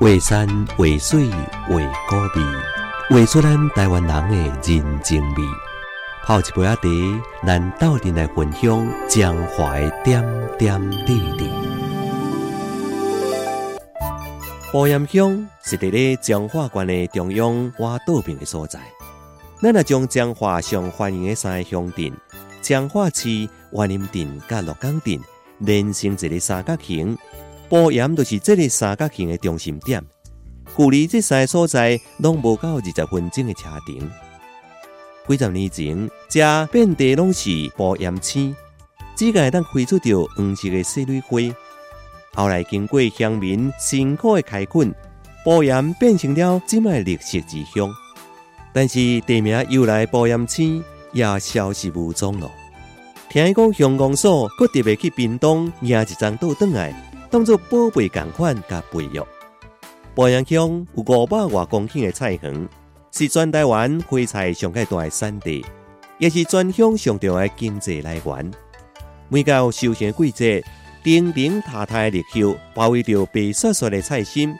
画山画水画古味，画出咱台湾人的人情味。泡一杯仔茶，咱斗阵来分享江淮点点滴滴。保盐乡是伫咧彰化县的中央挖道边的所在。咱若将彰化上欢迎的三个乡镇——彰化市、万林镇、甲鹿港镇，连成一个三角形。保盐就是这个三角形的中心点，距离这三个所在拢无到二十分钟的车程。几十年前，这遍地拢是保盐青，只会当开出着黄色的细蕊花。后来经过乡民辛苦的开垦，保盐变成了今麦绿色之乡。但是地名由来保盐青也消失无踪了。听讲乡公所搁特别去屏东拿一张倒转来。当做宝贝共款甲培育。保阳乡有五百多公顷的菜园，是全台湾花菜上界大的产地，也是全乡上重要的经济来源。每到收成季节，亭亭塔塔的绿叶包围着白雪雪的菜心，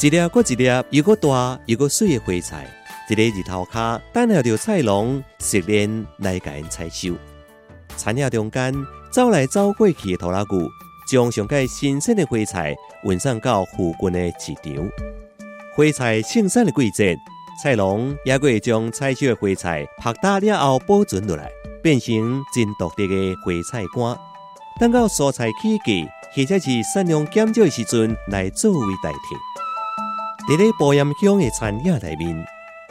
一粒搁一粒又搁大又搁水的花菜，一个日头下等候着菜农熟练来甲因采收。田野中间走来走过去的拖拉机。将上届新鲜的花菜运送到附近的市场。花菜盛产的季节，菜农也会将采收的花菜拍打了后保存落来，变成真独特的花菜干。等到蔬菜起价或者是产量减少的时阵，来作为代替。伫咧保盐乡的田野内面，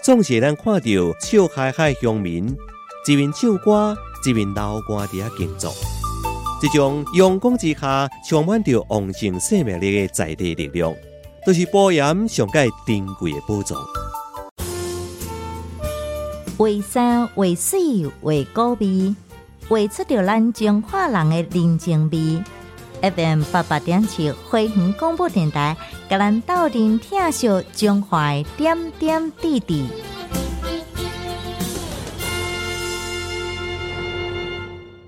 总是咱看到笑嗨嗨乡民，一面唱歌，一面捞瓜伫遐耕作。这种阳光之下充满着旺盛生命力的在地力量，都是保盐上界珍贵的宝藏。为山为水为高味，画出着咱中华人的人情味。FM 八八点七花园广播电台，甲咱斗阵听秀中华点点滴滴。